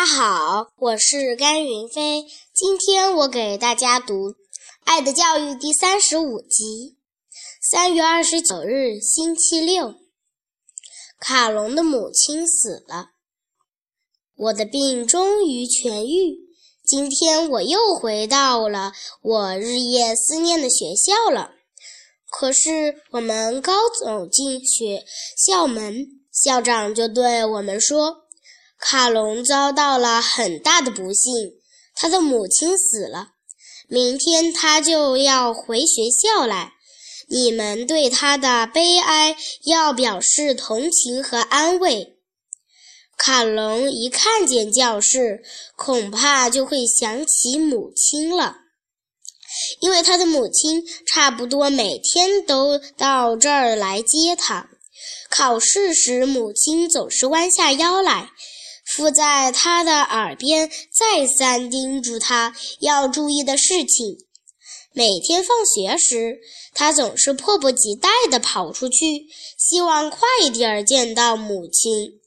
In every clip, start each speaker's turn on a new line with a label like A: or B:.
A: 大家好，我是甘云飞。今天我给大家读《爱的教育》第三十五集。三月二十九日，星期六，卡隆的母亲死了。我的病终于痊愈，今天我又回到了我日夜思念的学校了。可是，我们刚走进学校门，校长就对我们说。卡隆遭到了很大的不幸，他的母亲死了。明天他就要回学校来，你们对他的悲哀要表示同情和安慰。卡隆一看见教室，恐怕就会想起母亲了，因为他的母亲差不多每天都到这儿来接他。考试时，母亲总是弯下腰来。附在他的耳边，再三叮嘱他要注意的事情。每天放学时，他总是迫不及待地跑出去，希望快点见到母亲。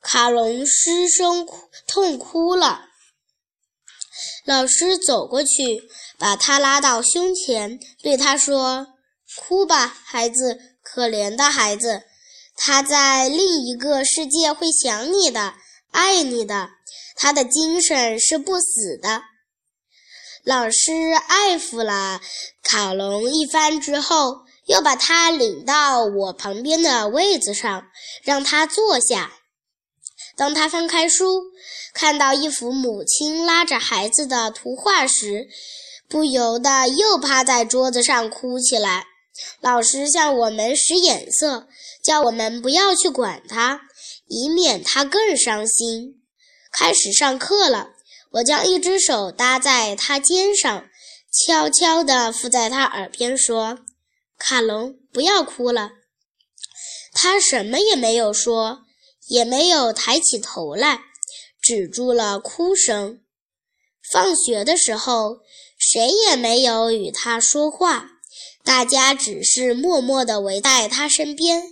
A: 卡隆失声痛哭了。老师走过去，把他拉到胸前，对他说：“哭吧，孩子，可怜的孩子，他在另一个世界会想你的。”爱你的，他的精神是不死的。老师爱抚了卡隆一番之后，又把他领到我旁边的位子上，让他坐下。当他翻开书，看到一幅母亲拉着孩子的图画时，不由得又趴在桌子上哭起来。老师向我们使眼色，叫我们不要去管他。以免他更伤心。开始上课了，我将一只手搭在他肩上，悄悄地附在他耳边说：“卡隆，不要哭了。”他什么也没有说，也没有抬起头来，止住了哭声。放学的时候，谁也没有与他说话，大家只是默默地围在他身边。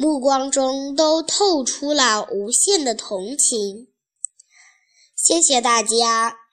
A: 目光中都透出了无限的同情。谢谢大家。